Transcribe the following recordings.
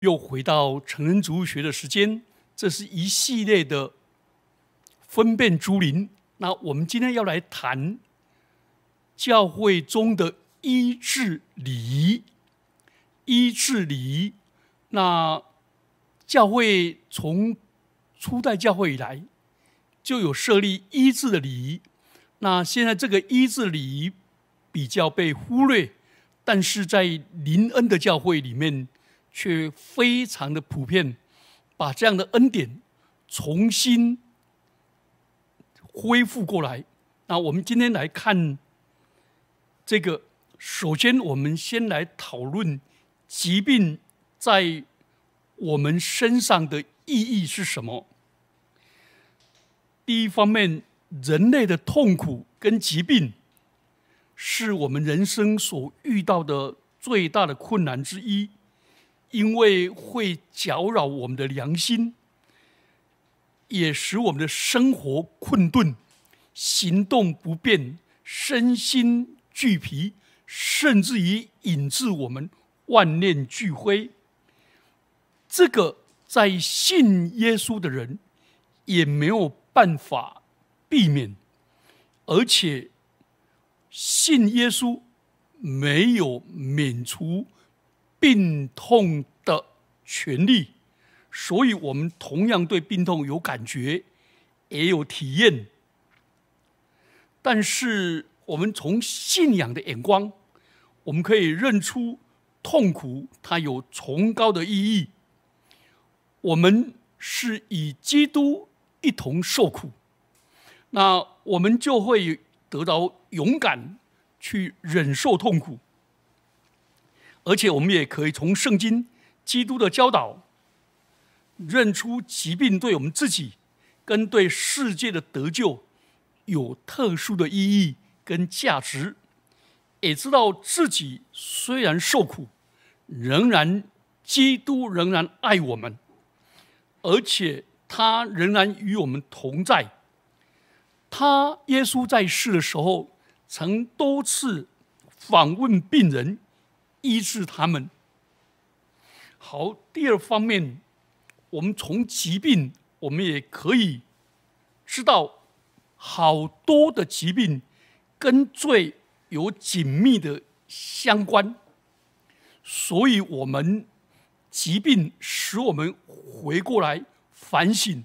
又回到成人主义学的时间，这是一系列的分辨诸灵。那我们今天要来谈教会中的医治礼仪。医治礼仪，那教会从初代教会以来就有设立医治的礼仪。那现在这个医治礼仪比较被忽略，但是在林恩的教会里面。却非常的普遍，把这样的恩典重新恢复过来。那我们今天来看这个，首先我们先来讨论疾病在我们身上的意义是什么。第一方面，人类的痛苦跟疾病是我们人生所遇到的最大的困难之一。因为会搅扰我们的良心，也使我们的生活困顿、行动不便、身心俱疲，甚至于引致我们万念俱灰。这个在信耶稣的人也没有办法避免，而且信耶稣没有免除。病痛的权利，所以我们同样对病痛有感觉，也有体验。但是，我们从信仰的眼光，我们可以认出痛苦它有崇高的意义。我们是以基督一同受苦，那我们就会得到勇敢去忍受痛苦。而且我们也可以从圣经、基督的教导，认出疾病对我们自己跟对世界的得救有特殊的意义跟价值，也知道自己虽然受苦，仍然基督仍然爱我们，而且他仍然与我们同在。他耶稣在世的时候，曾多次访问病人。医治他们。好，第二方面，我们从疾病，我们也可以知道，好多的疾病跟罪有紧密的相关。所以，我们疾病使我们回过来反省，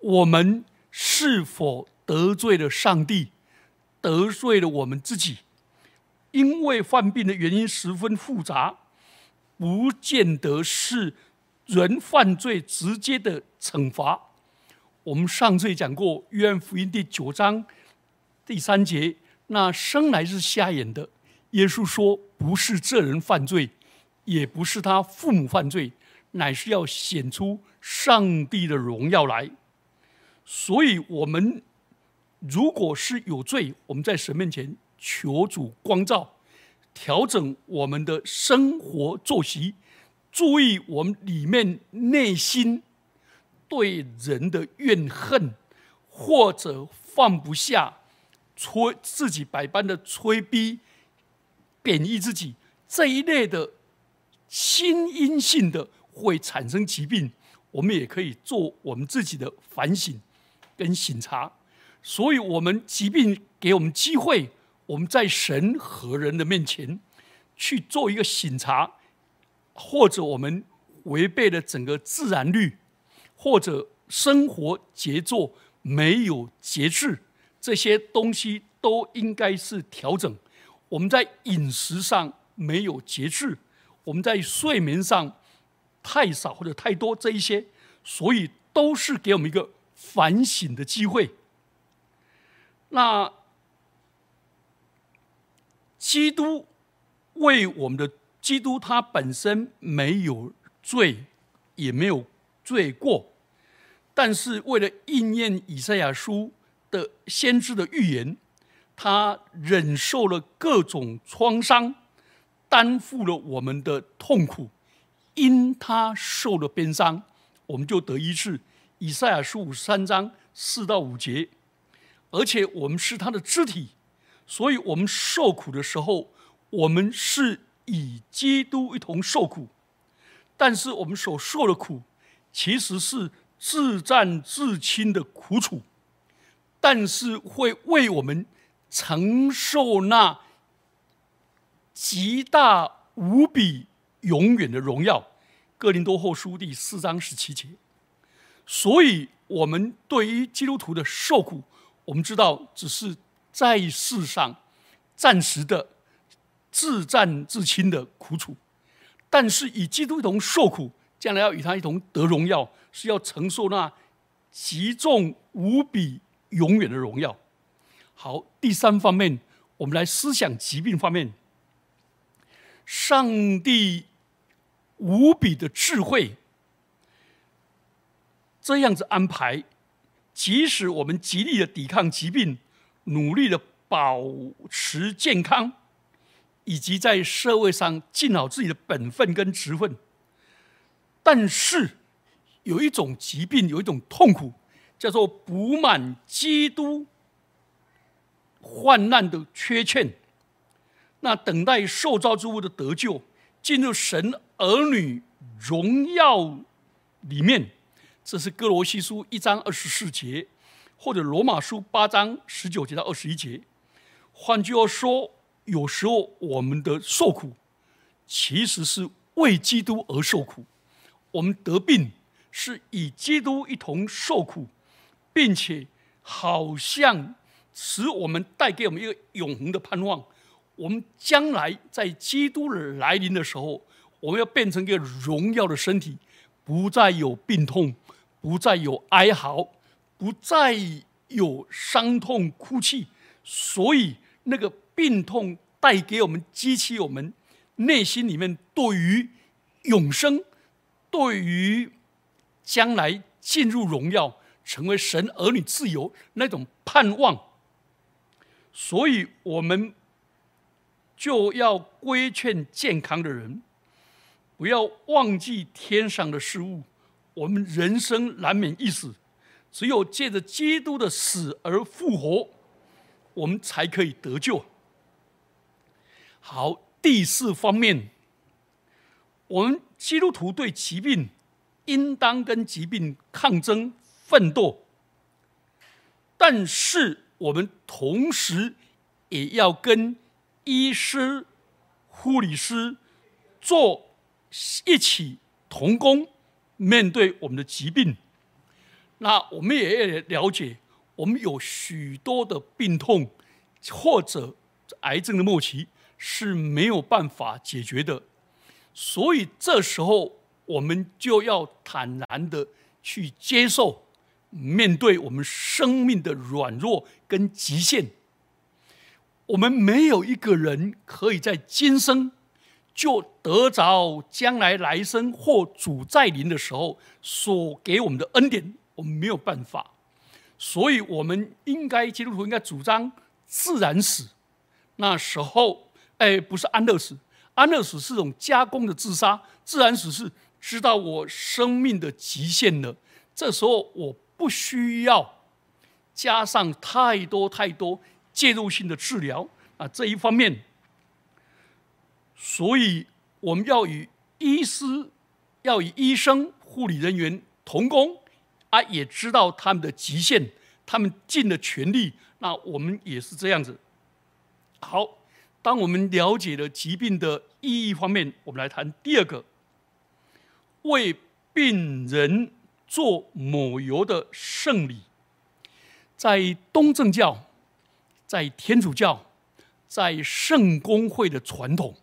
我们是否得罪了上帝，得罪了我们自己。因为患病的原因十分复杂，不见得是人犯罪直接的惩罚。我们上次也讲过《约翰福音》第九章第三节，那生来是瞎眼的，耶稣说不是这人犯罪，也不是他父母犯罪，乃是要显出上帝的荣耀来。所以，我们如果是有罪，我们在神面前。求主光照，调整我们的生活作息，注意我们里面内心对人的怨恨，或者放不下，催自己百般的催逼、贬义自己这一类的心因性的会产生疾病，我们也可以做我们自己的反省跟醒察。所以，我们疾病给我们机会。我们在神和人的面前去做一个审查，或者我们违背了整个自然律，或者生活节奏没有节制，这些东西都应该是调整。我们在饮食上没有节制，我们在睡眠上太少或者太多，这一些，所以都是给我们一个反省的机会。那。基督为我们的基督，他本身没有罪，也没有罪过，但是为了应验以赛亚书的先知的预言，他忍受了各种创伤，担负了我们的痛苦，因他受了鞭伤，我们就得医治。以赛亚书五三章四到五节，而且我们是他的肢体。所以，我们受苦的时候，我们是以基督一同受苦。但是我们所受的苦，其实是自战自亲的苦楚，但是会为我们承受那极大无比永远的荣耀。哥林多后书第四章十七节。所以，我们对于基督徒的受苦，我们知道只是在世上暂时的自战自亲的苦楚。但是与基督一同受苦，将来要与他一同得荣耀，是要承受那极重无比、永远的荣耀。好，第三方面，我们来思想疾病方面。上帝无比的智慧，这样子安排，即使我们极力的抵抗疾病，努力的保持健康。以及在社会上尽好自己的本分跟职分，但是有一种疾病，有一种痛苦，叫做补满基督患难的缺欠。那等待受造之物的得救，进入神儿女荣耀里面，这是哥罗西书一章二十四节，或者罗马书八章十九节到二十一节。换句话说。有时候我们的受苦，其实是为基督而受苦。我们得病是以基督一同受苦，并且好像使我们带给我们一个永恒的盼望。我们将来在基督的来临的时候，我们要变成一个荣耀的身体，不再有病痛，不再有哀嚎，不再有伤痛哭泣。所以那个。病痛带给我们激起我们内心里面对于永生、对于将来进入荣耀、成为神儿女、自由那种盼望，所以我们就要规劝健康的人，不要忘记天上的事物。我们人生难免一死，只有借着基督的死而复活，我们才可以得救。好，第四方面，我们基督徒对疾病应当跟疾病抗争奋斗，但是我们同时也要跟医师、护理师做一起同工，面对我们的疾病。那我们也要了解，我们有许多的病痛或者癌症的末期。是没有办法解决的，所以这时候我们就要坦然的去接受，面对我们生命的软弱跟极限。我们没有一个人可以在今生就得着将来来生或主在临的时候所给我们的恩典，我们没有办法。所以，我们应该基督徒应该主张自然死，那时候。哎，不是安乐死，安乐死是种加工的自杀。自然死是知道我生命的极限了，这时候我不需要加上太多太多介入性的治疗啊。这一方面，所以我们要与医师、要与医生、护理人员同工啊，也知道他们的极限，他们尽了全力。那我们也是这样子。好。当我们了解了疾病的意义方面，我们来谈第二个：为病人做抹油的圣礼。在东正教、在天主教、在圣公会的传统，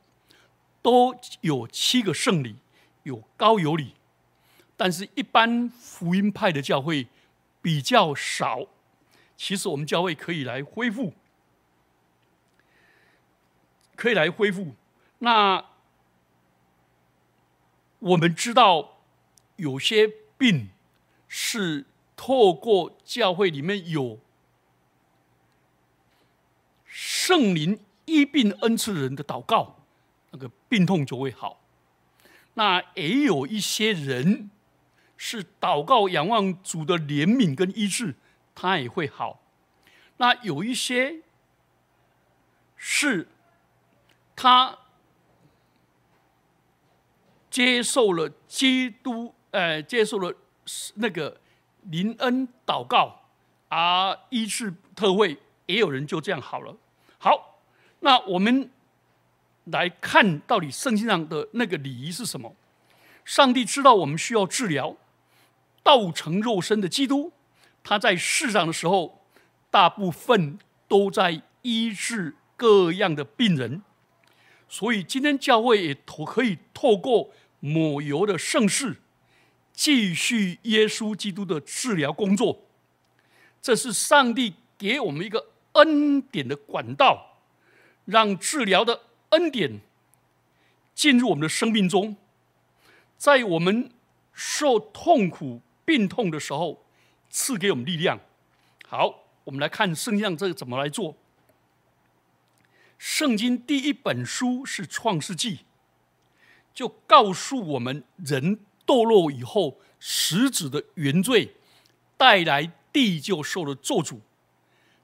都有七个圣礼，有高油礼。但是，一般福音派的教会比较少。其实，我们教会可以来恢复。可以来恢复。那我们知道，有些病是透过教会里面有圣灵医病恩赐人的祷告，那个病痛就会好。那也有一些人是祷告仰望主的怜悯跟医治，他也会好。那有一些是。他接受了基督，呃，接受了那个林恩祷告而医治特会，也有人就这样好了。好，那我们来看到底圣经上的那个礼仪是什么？上帝知道我们需要治疗，道成肉身的基督，他在世上的时候，大部分都在医治各样的病人。所以今天教会也透可以透过抹油的盛世，继续耶稣基督的治疗工作。这是上帝给我们一个恩典的管道，让治疗的恩典进入我们的生命中，在我们受痛苦、病痛的时候，赐给我们力量。好，我们来看圣像这个怎么来做。圣经第一本书是《创世纪》，就告诉我们人堕落以后，始子的原罪带来地就受了咒诅，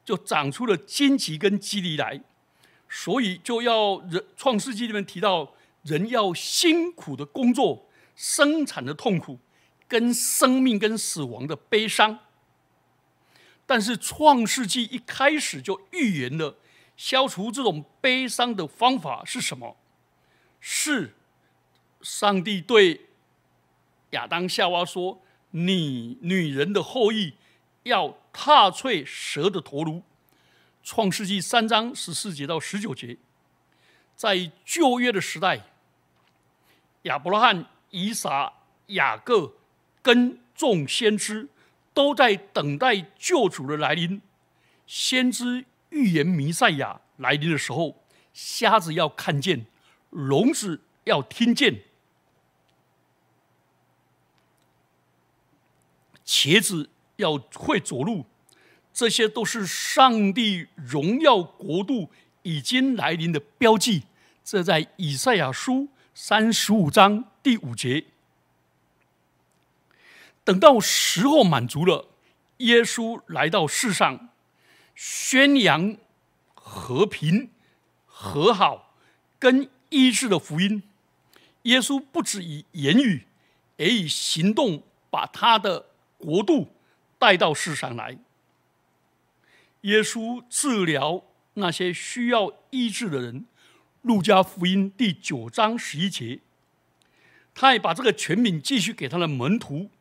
就长出了荆棘跟棘藜来，所以就要人《创世纪》里面提到，人要辛苦的工作，生产的痛苦，跟生命跟死亡的悲伤。但是《创世纪》一开始就预言了。消除这种悲伤的方法是什么？是上帝对亚当夏娃说：“你女人的后裔要踏碎蛇的头颅。”创世纪三章十四节到十九节，在旧约的时代，亚伯拉罕、以撒、雅各跟众先知都在等待救主的来临，先知。预言弥赛亚来临的时候，瞎子要看见，聋子要听见，茄子要会走路，这些都是上帝荣耀国度已经来临的标记。这在以赛亚书三十五章第五节。等到时候满足了，耶稣来到世上。宣扬和平、和好跟医治的福音。耶稣不止以言语，也以行动把他的国度带到世上来。耶稣治疗那些需要医治的人，《路加福音》第九章十一节。他也把这个权柄继续给他的门徒，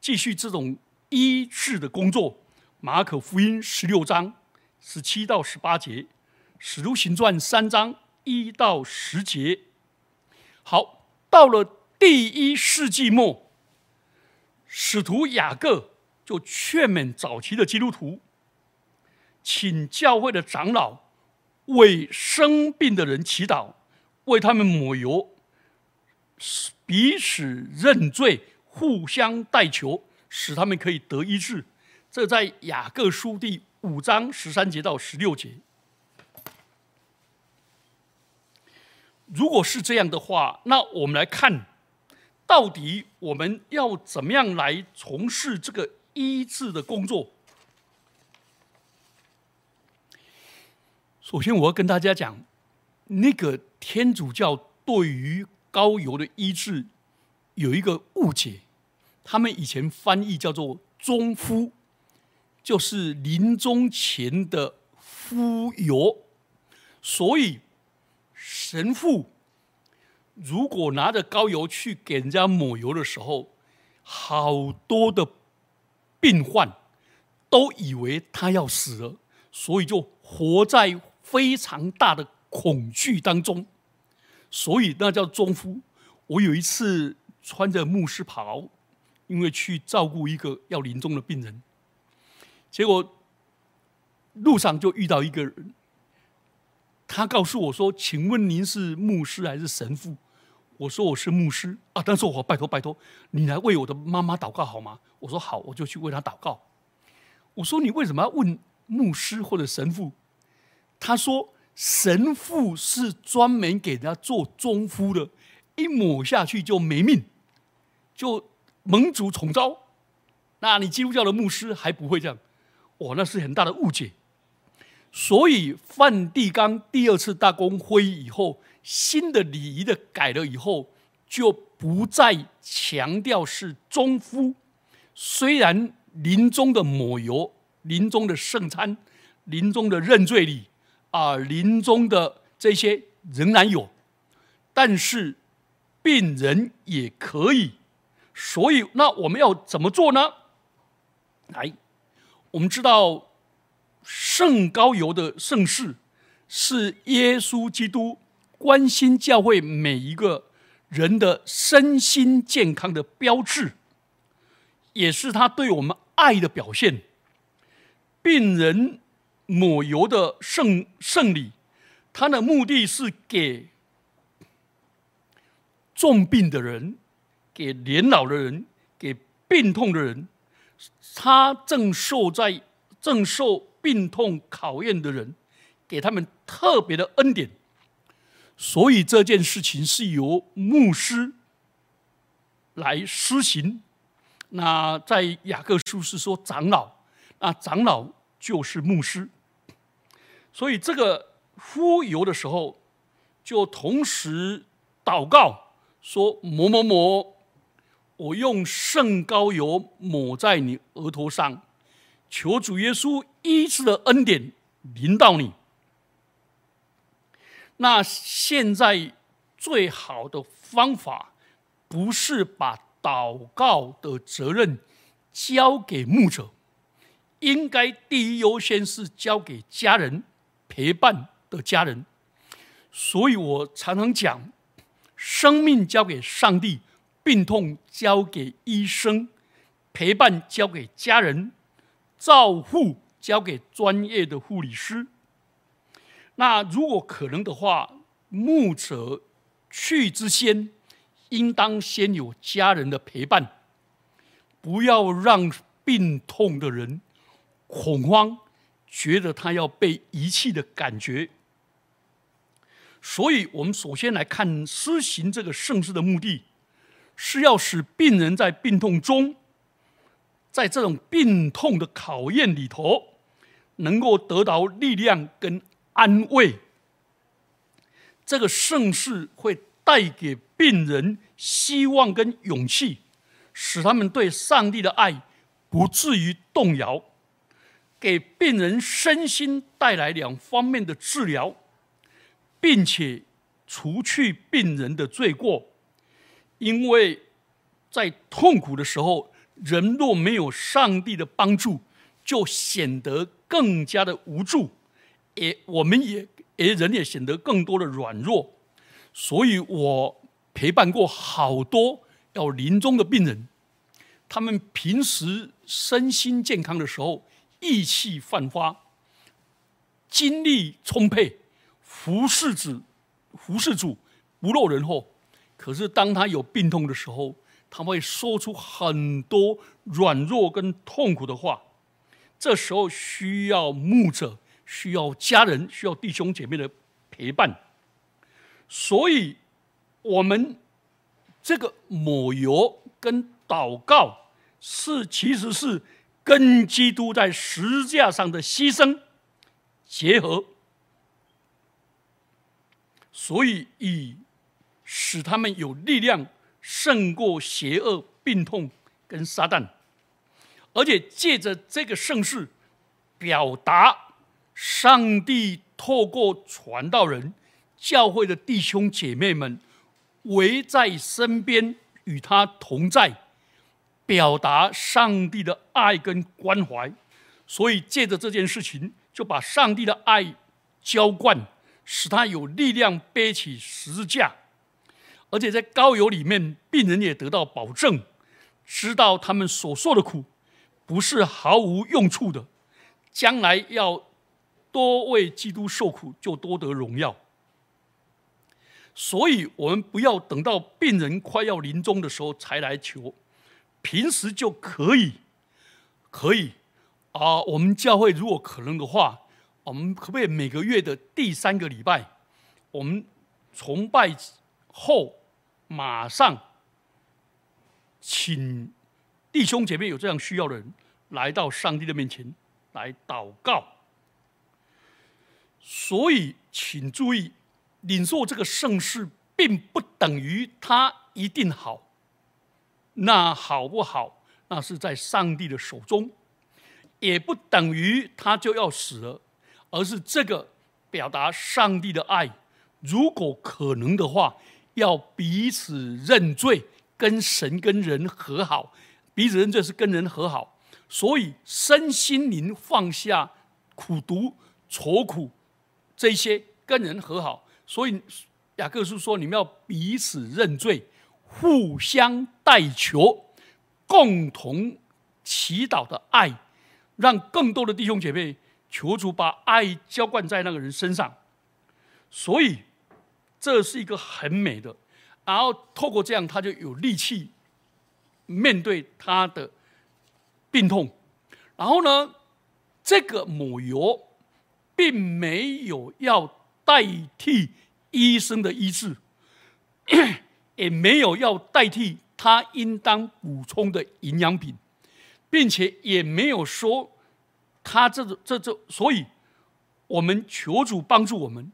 继续这种医治的工作。《马可福音》十六章。十七到十八节，《使徒行传》三章一到十节。好，到了第一世纪末，使徒雅各就劝勉早期的基督徒，请教会的长老为生病的人祈祷，为他们抹油，彼此认罪，互相代求，使他们可以得医治。这在雅各书第。五章十三节到十六节，如果是这样的话，那我们来看，到底我们要怎么样来从事这个医治的工作？首先，我要跟大家讲，那个天主教对于高油的医治有一个误解，他们以前翻译叫做中夫。就是临终前的敷油，所以神父如果拿着膏油去给人家抹油的时候，好多的病患都以为他要死了，所以就活在非常大的恐惧当中，所以那叫中夫。我有一次穿着牧师袍，因为去照顾一个要临终的病人。结果路上就遇到一个人，他告诉我说：“请问您是牧师还是神父？”我说：“我是牧师啊。”但是我拜托拜托，你来为我的妈妈祷告好吗？我说：“好，我就去为他祷告。”我说：“你为什么要问牧师或者神父？”他说：“神父是专门给人家做中敷的，一抹下去就没命，就盟主宠招。那你基督教的牧师还不会这样。”哦，那是很大的误解。所以梵蒂冈第二次大公会议以后，新的礼仪的改了以后，就不再强调是中夫。虽然临终的抹油、临终的圣餐、临终的认罪礼啊，临终的这些仍然有，但是病人也可以。所以，那我们要怎么做呢？来，我们知道圣高油的盛世是耶稣基督关心教会每一个人的身心健康的标志，也是他对我们爱的表现。病人抹油的圣圣礼，它的目的是给重病的人。给年老的人，给病痛的人，他正受在正受病痛考验的人，给他们特别的恩典。所以这件事情是由牧师来施行。那在雅各书是说长老，那长老就是牧师。所以这个呼油的时候，就同时祷告说某某某。我用圣膏油抹在你额头上，求主耶稣医治的恩典临到你。那现在最好的方法，不是把祷告的责任交给牧者，应该第一优先是交给家人陪伴的家人。所以我常常讲，生命交给上帝。病痛交给医生，陪伴交给家人，照护交给专业的护理师。那如果可能的话，牧者去之先，应当先有家人的陪伴，不要让病痛的人恐慌，觉得他要被遗弃的感觉。所以，我们首先来看施行这个盛世的目的。是要使病人在病痛中，在这种病痛的考验里头，能够得到力量跟安慰。这个盛世会带给病人希望跟勇气，使他们对上帝的爱不至于动摇，给病人身心带来两方面的治疗，并且除去病人的罪过。因为在痛苦的时候，人若没有上帝的帮助，就显得更加的无助，也我们也也人也显得更多的软弱。所以我陪伴过好多要临终的病人，他们平时身心健康的时候，意气焕发，精力充沛，服侍子，服侍主不落人后。可是，当他有病痛的时候，他会说出很多软弱跟痛苦的话。这时候需要牧者，需要家人，需要弟兄姐妹的陪伴。所以，我们这个抹油跟祷告，是其实是跟基督在十字架上的牺牲结合。所以以。使他们有力量胜过邪恶、病痛跟撒旦，而且借着这个盛世，表达上帝透过传道人、教会的弟兄姐妹们围在身边，与他同在，表达上帝的爱跟关怀。所以借着这件事情，就把上帝的爱浇灌，使他有力量背起十字架。而且在高油里面，病人也得到保证，知道他们所受的苦不是毫无用处的，将来要多为基督受苦，就多得荣耀。所以，我们不要等到病人快要临终的时候才来求，平时就可以，可以啊。我们教会如果可能的话，我们可不可以每个月的第三个礼拜，我们崇拜后？马上，请弟兄姐妹有这样需要的人来到上帝的面前来祷告。所以，请注意，领受这个盛世并不等于他一定好。那好不好，那是在上帝的手中，也不等于他就要死了，而是这个表达上帝的爱。如果可能的话，要彼此认罪，跟神跟人和好。彼此认罪是跟人和好，所以身心灵放下苦毒、愁苦这些，跟人和好。所以雅各书说，你们要彼此认罪，互相代求，共同祈祷的爱，让更多的弟兄姐妹求主把爱浇灌在那个人身上。所以。这是一个很美的，然后透过这样，他就有力气面对他的病痛。然后呢，这个抹油并没有要代替医生的医治，也没有要代替他应当补充的营养品，并且也没有说他这个这这，所以我们求主帮助我们。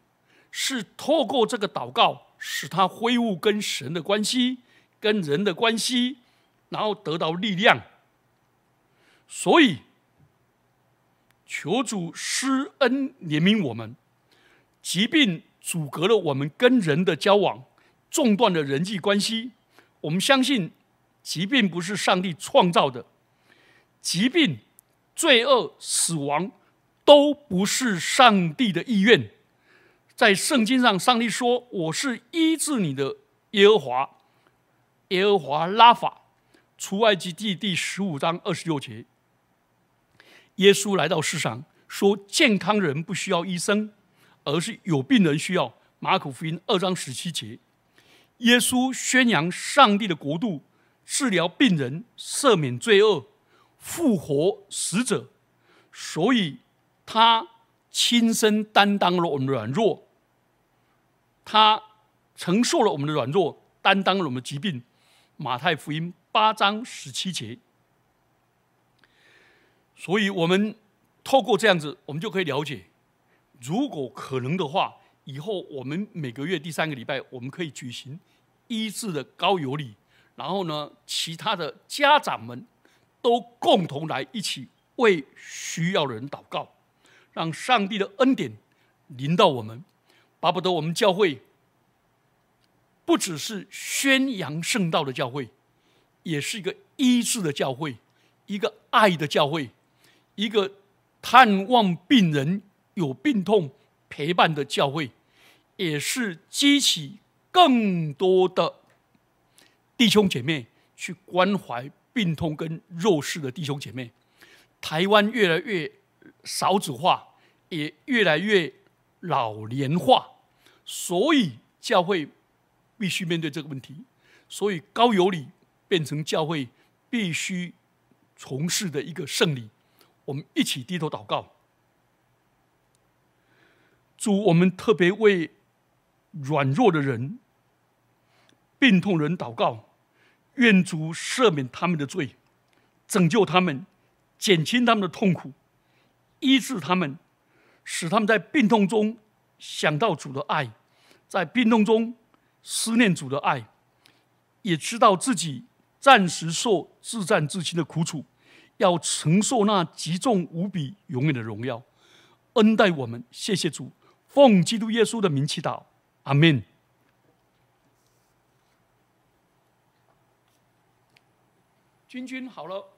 是透过这个祷告，使他恢复跟神的关系、跟人的关系，然后得到力量。所以，求主施恩怜悯我们。疾病阻隔了我们跟人的交往，中断了人际关系。我们相信，疾病不是上帝创造的，疾病、罪恶、死亡都不是上帝的意愿。在圣经上，上帝说：“我是医治你的耶和华，耶和华拉法。”出埃及记第十五章二十六节。耶稣来到世上，说：“健康人不需要医生，而是有病人需要。”马可福音二章十七节。耶稣宣扬上帝的国度，治疗病人，赦免罪恶，复活死者，所以他亲身担当了软弱。他承受了我们的软弱，担当了我们的疾病。马太福音八章十七节。所以，我们透过这样子，我们就可以了解，如果可能的话，以后我们每个月第三个礼拜，我们可以举行医治的高油礼，然后呢，其他的家长们都共同来一起为需要的人祷告，让上帝的恩典临到我们。巴不得我们教会不只是宣扬圣道的教会，也是一个医治的教会，一个爱的教会，一个探望病人有病痛陪伴的教会，也是激起更多的弟兄姐妹去关怀病痛跟弱势的弟兄姐妹。台湾越来越少子化，也越来越老年化。所以教会必须面对这个问题，所以高有礼变成教会必须从事的一个圣礼。我们一起低头祷告，主，我们特别为软弱的人、病痛人祷告，愿主赦免他们的罪，拯救他们，减轻他们的痛苦，医治他们，使他们在病痛中。想到主的爱，在病痛中思念主的爱，也知道自己暂时受自战自亲的苦楚，要承受那极重无比、永远的荣耀，恩待我们。谢谢主，奉基督耶稣的名祈祷，阿门。君君好了。